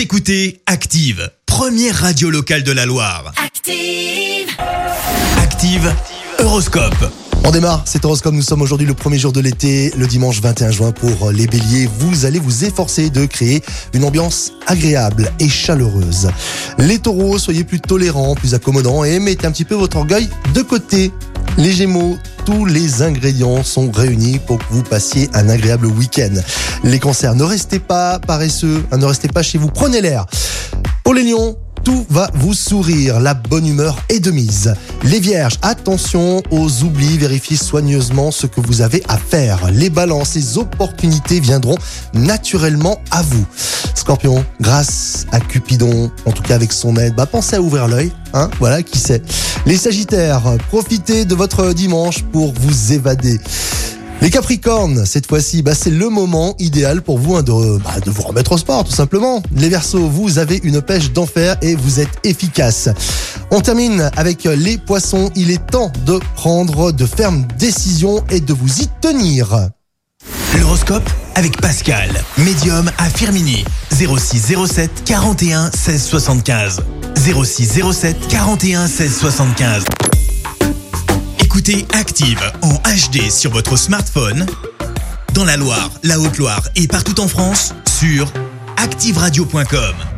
Vous écoutez Active, première radio locale de la Loire. Active. Active, Horoscope. On démarre cet horoscope, nous sommes aujourd'hui le premier jour de l'été, le dimanche 21 juin pour les béliers. Vous allez vous efforcer de créer une ambiance agréable et chaleureuse. Les taureaux, soyez plus tolérants, plus accommodants et mettez un petit peu votre orgueil de côté. Les gémeaux, tous les ingrédients sont réunis pour que vous passiez un agréable week-end. Les cancers, ne restez pas paresseux, hein, ne restez pas chez vous, prenez l'air. Pour les lions, tout va vous sourire, la bonne humeur est de mise. Les vierges, attention aux oublis, vérifiez soigneusement ce que vous avez à faire. Les balances, les opportunités viendront naturellement à vous. Scorpion, grâce à Cupidon, en tout cas avec son aide, bah pensez à ouvrir l'œil, hein, voilà, qui sait. Les sagittaires, profitez de votre dimanche pour vous évader. Les Capricornes, cette fois-ci, bah, c'est le moment idéal pour vous hein, de, bah, de vous remettre au sport, tout simplement. Les Verseaux, vous avez une pêche d'enfer et vous êtes efficace. On termine avec les Poissons. Il est temps de prendre de fermes décisions et de vous y tenir. L'horoscope avec Pascal, médium à Firmini. 06 07 41 16 75. 06 07 41 16 75. Écoutez Active en HD sur votre smartphone, dans la Loire, la Haute-Loire et partout en France, sur activeradio.com.